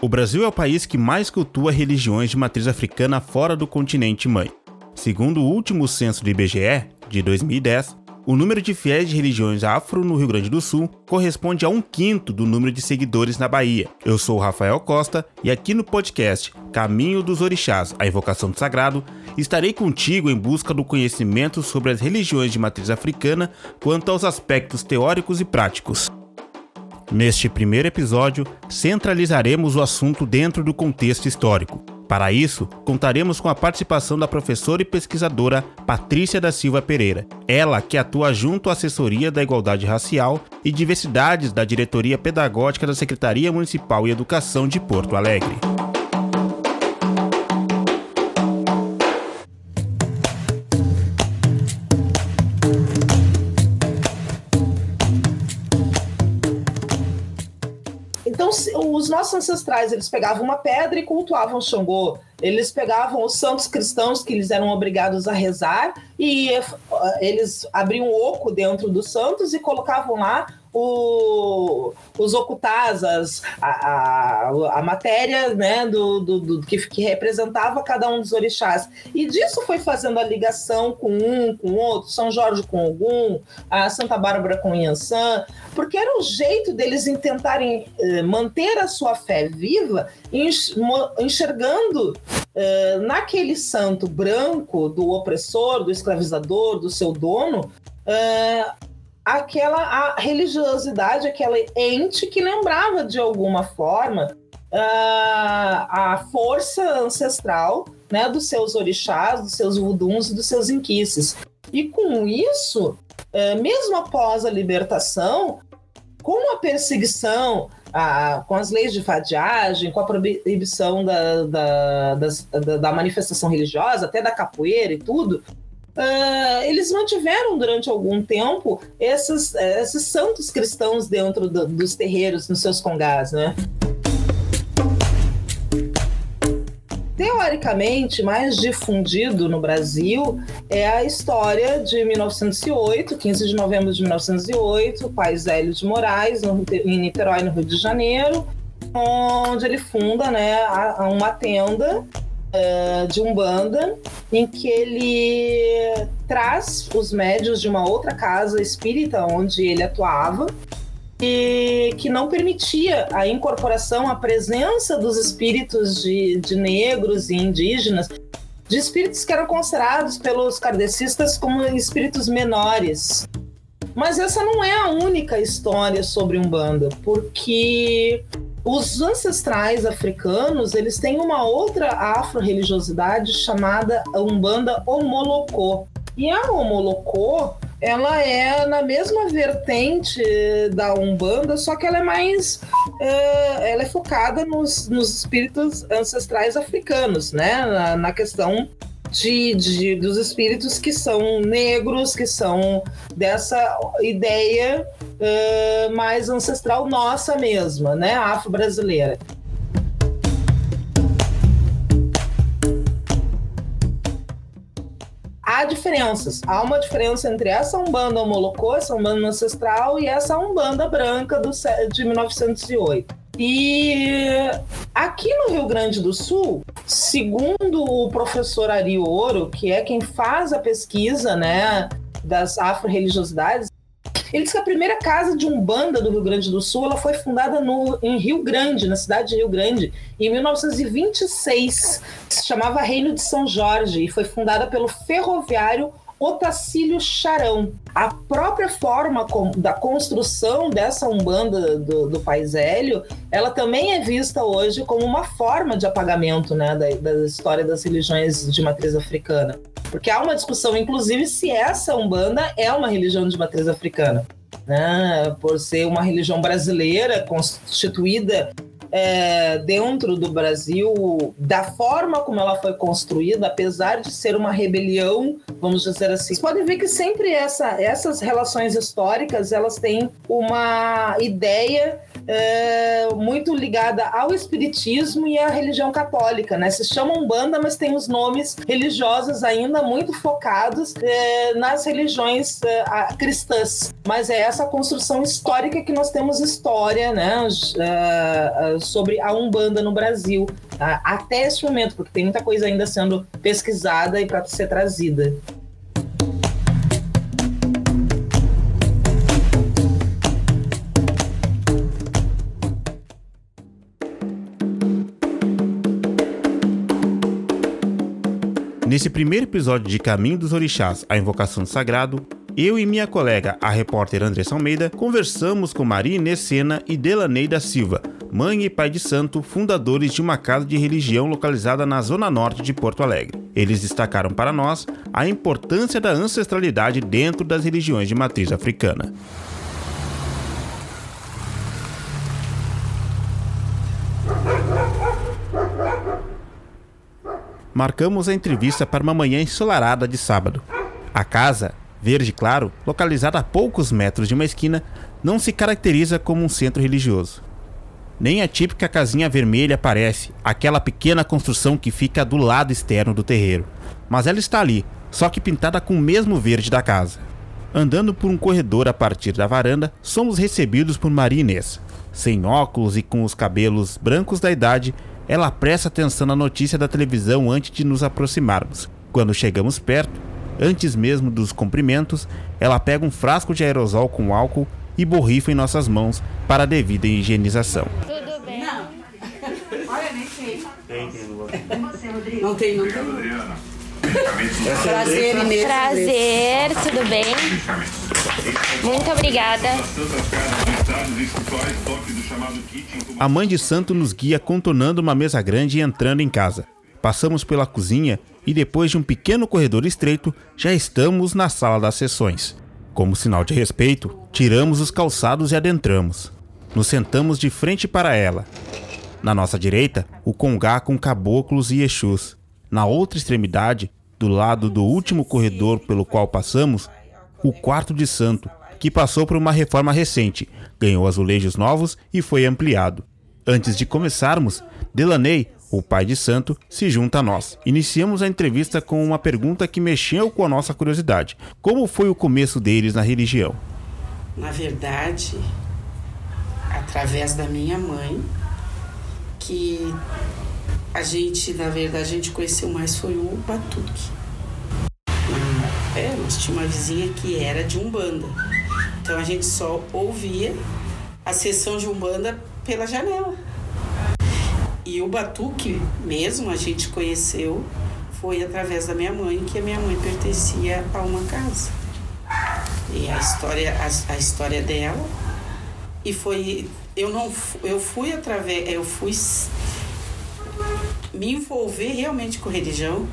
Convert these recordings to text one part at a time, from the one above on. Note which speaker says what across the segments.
Speaker 1: O Brasil é o país que mais cultua religiões de matriz africana fora do continente mãe. Segundo o último censo do IBGE, de 2010, o número de fiéis de religiões afro no Rio Grande do Sul corresponde a um quinto do número de seguidores na Bahia. Eu sou o Rafael Costa e aqui no podcast Caminho dos Orixás, a Evocação do Sagrado, estarei contigo em busca do conhecimento sobre as religiões de matriz africana quanto aos aspectos teóricos e práticos. Neste primeiro episódio, centralizaremos o assunto dentro do contexto histórico. Para isso, contaremos com a participação da professora e pesquisadora Patrícia da Silva Pereira, ela que atua junto à Assessoria da Igualdade Racial e Diversidades da Diretoria Pedagógica da Secretaria Municipal de Educação de Porto Alegre.
Speaker 2: Os nossos ancestrais, eles pegavam uma pedra e cultuavam Xangô. Eles pegavam os santos cristãos que eles eram obrigados a rezar e eh, eles abriam um oco dentro dos santos e colocavam lá o, os ocultas, a, a, a, matéria né, do, do, do que, que, representava cada um dos orixás. E disso foi fazendo a ligação com um, com outro, São Jorge com Ogum, a Santa Bárbara com Yansan, porque era o jeito deles tentarem eh, manter a sua fé viva, enxergando eh, naquele santo branco do opressor, do escravizador, do seu dono, eh, aquela religiosidade, aquela ente que lembrava de alguma forma uh, a força ancestral né, dos seus orixás, dos seus vuduns e dos seus inquices. E com isso, uh, mesmo após a libertação, com a perseguição, a, com as leis de fadiagem, com a proibição da, da, da, da, manifestação religiosa, até da capoeira e tudo, uh, eles mantiveram durante algum tempo esses, esses santos cristãos dentro do, dos terreiros, nos seus congás, né? teoricamente mais difundido no Brasil é a história de 1908, 15 de novembro de 1908, Pais Hélio de Moraes, em Niterói, no Rio de Janeiro, onde ele funda né, uma tenda uh, de Umbanda, em que ele traz os médios de uma outra casa espírita onde ele atuava e que não permitia a incorporação, a presença dos espíritos de, de negros e indígenas, de espíritos que eram considerados pelos kardecistas como espíritos menores. Mas essa não é a única história sobre Umbanda, porque os ancestrais africanos, eles têm uma outra afro-religiosidade chamada Umbanda Omolocô. E a Omolocô, ela é na mesma vertente da Umbanda, só que ela é mais. É, ela é focada nos, nos espíritos ancestrais africanos, né? Na, na questão de, de, dos espíritos que são negros, que são dessa ideia uh, mais ancestral nossa mesma, né, afro-brasileira. Diferenças. Há uma diferença entre essa Umbanda Molocô, essa Umbanda ancestral, e essa Umbanda branca do, de 1908. E aqui no Rio Grande do Sul, segundo o professor Ari Ouro, que é quem faz a pesquisa né, das afro-religiosidades, ele diz que a primeira casa de umbanda do Rio Grande do Sul ela foi fundada no, em Rio Grande, na cidade de Rio Grande, em 1926. Se chamava Reino de São Jorge e foi fundada pelo ferroviário Otacílio Charão. A própria forma da construção dessa Umbanda do, do Hélio, ela também é vista hoje como uma forma de apagamento né, da, da história das religiões de matriz africana. Porque há uma discussão, inclusive, se essa Umbanda é uma religião de matriz africana. Né? Por ser uma religião brasileira constituída é, dentro do Brasil, da forma como ela foi construída, apesar de ser uma rebelião, vamos dizer assim. Vocês podem ver que sempre essa, essas relações históricas elas têm uma ideia é, muito ligada ao espiritismo e à religião católica, né? Se chama Umbanda, mas tem os nomes religiosos ainda muito focados é, nas religiões é, cristãs. Mas é essa construção histórica que nós temos história, né? Sobre a Umbanda no Brasil até esse momento, porque tem muita coisa ainda sendo pesquisada e para ser trazida.
Speaker 1: Nesse primeiro episódio de Caminho dos Orixás, a Invocação do Sagrado, eu e minha colega, a repórter Andressa Almeida, conversamos com Maria Inês Sena e Delaney da Silva, mãe e pai de santo, fundadores de uma casa de religião localizada na zona norte de Porto Alegre. Eles destacaram para nós a importância da ancestralidade dentro das religiões de matriz africana. Marcamos a entrevista para uma manhã ensolarada de sábado. A casa, verde claro, localizada a poucos metros de uma esquina, não se caracteriza como um centro religioso. Nem a típica casinha vermelha parece, aquela pequena construção que fica do lado externo do terreiro. Mas ela está ali, só que pintada com o mesmo verde da casa. Andando por um corredor a partir da varanda, somos recebidos por Maria Inês. Sem óculos e com os cabelos brancos da idade, ela presta atenção na notícia da televisão antes de nos aproximarmos. Quando chegamos perto, antes mesmo dos cumprimentos, ela pega um frasco de aerosol com álcool e borrifa em nossas mãos para a devida higienização.
Speaker 3: Tudo bem? Não. Olha, nem sei. Tem,
Speaker 4: tem. Não tem, não tem.
Speaker 3: Prazer, Inês. Prazer, tudo bem? Muito obrigada.
Speaker 1: A mãe de santo nos guia contornando uma mesa grande e entrando em casa. Passamos pela cozinha e depois de um pequeno corredor estreito, já estamos na sala das sessões. Como sinal de respeito, tiramos os calçados e adentramos. Nos sentamos de frente para ela. Na nossa direita, o congá com caboclos e exus. Na outra extremidade, do lado do último corredor pelo qual passamos, o quarto de santo, que passou por uma reforma recente, ganhou azulejos novos e foi ampliado. Antes de começarmos, Delaney, o pai de santo, se junta a nós. Iniciamos a entrevista com uma pergunta que mexeu com a nossa curiosidade: Como foi o começo deles na religião?
Speaker 4: Na verdade, através da minha mãe, que a gente, na verdade, a gente conheceu mais foi o Batuque. É, nós tinha uma vizinha que era de Umbanda. Então a gente só ouvia a sessão de Umbanda pela janela. E o Batuque mesmo a gente conheceu foi através da minha mãe, que a minha mãe pertencia a uma casa. E a história, a, a história dela e foi eu não eu fui através eu fui me envolver realmente com religião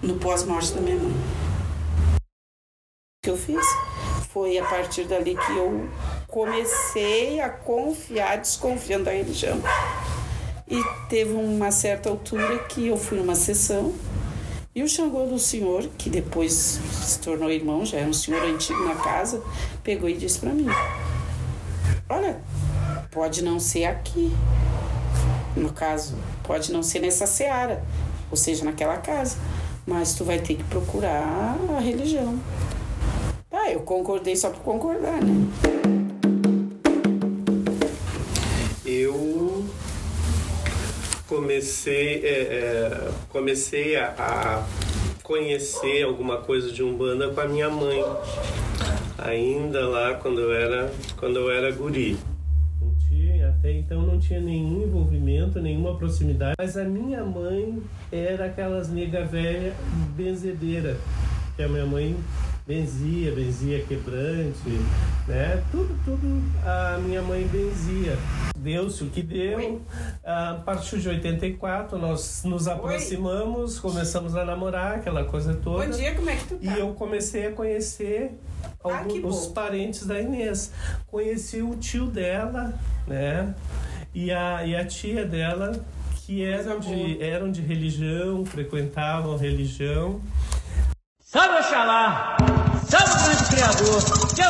Speaker 4: no pós-morte da minha mãe. Que eu fiz foi a partir dali que eu comecei a confiar, desconfiando da religião. E teve uma certa altura que eu fui numa sessão e o Xangô do senhor, que depois se tornou irmão, já era um senhor antigo na casa, pegou e disse para mim: Olha, pode não ser aqui, no caso, pode não ser nessa seara, ou seja, naquela casa, mas tu vai ter que procurar a religião. Ah, eu concordei só por concordar, né?
Speaker 5: Eu comecei, é, é, comecei a, a conhecer alguma coisa de umbanda com a minha mãe ainda lá quando eu era quando eu era guri até então não tinha nenhum envolvimento, nenhuma proximidade. Mas a minha mãe era aquelas nega velha benzedeira, que a minha mãe benzia, benzia quebrante, né? Tudo, tudo a minha mãe benzia. Deu-se o que deu. A partir de 84, nós nos aproximamos, começamos a namorar, aquela coisa toda.
Speaker 4: Bom dia, como é que tu tá?
Speaker 5: E eu comecei a conhecer ah, alguns, os parentes da Inês. Conheci o tio dela, né? E a, e a tia dela, que eram de, eram de religião, frequentavam religião.
Speaker 6: Salve Oxalá! Salve o grande Criador! Tchau,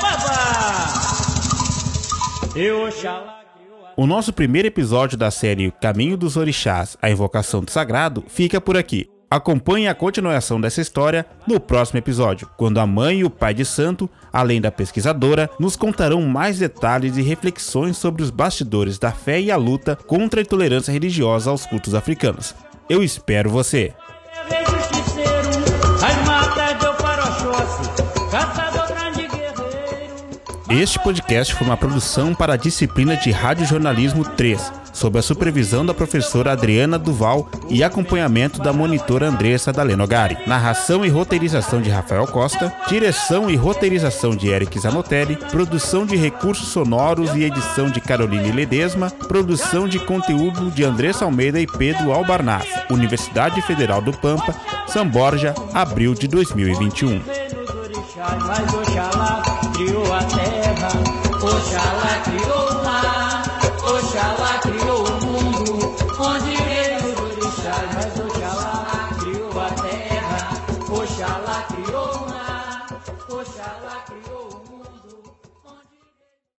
Speaker 6: babá! E Oxalá
Speaker 1: O nosso primeiro episódio da série Caminho dos Orixás, a Invocação do Sagrado, fica por aqui. Acompanhe a continuação dessa história no próximo episódio, quando a mãe e o pai de santo, além da pesquisadora, nos contarão mais detalhes e reflexões sobre os bastidores da fé e a luta contra a intolerância religiosa aos cultos africanos. Eu espero você! Este podcast foi uma produção para a disciplina de Radiojornalismo 3, sob a supervisão da professora Adriana Duval e acompanhamento da monitora Andressa Dalenogari. Narração e roteirização de Rafael Costa, direção e roteirização de Eric Zanotelli, produção de recursos sonoros e edição de Caroline Ledesma, produção de conteúdo de Andressa Almeida e Pedro Albarnaz, Universidade Federal do Pampa, São Borja, abril de 2021.
Speaker 6: Criou a terra, Oxalá criou o mar, Oxalá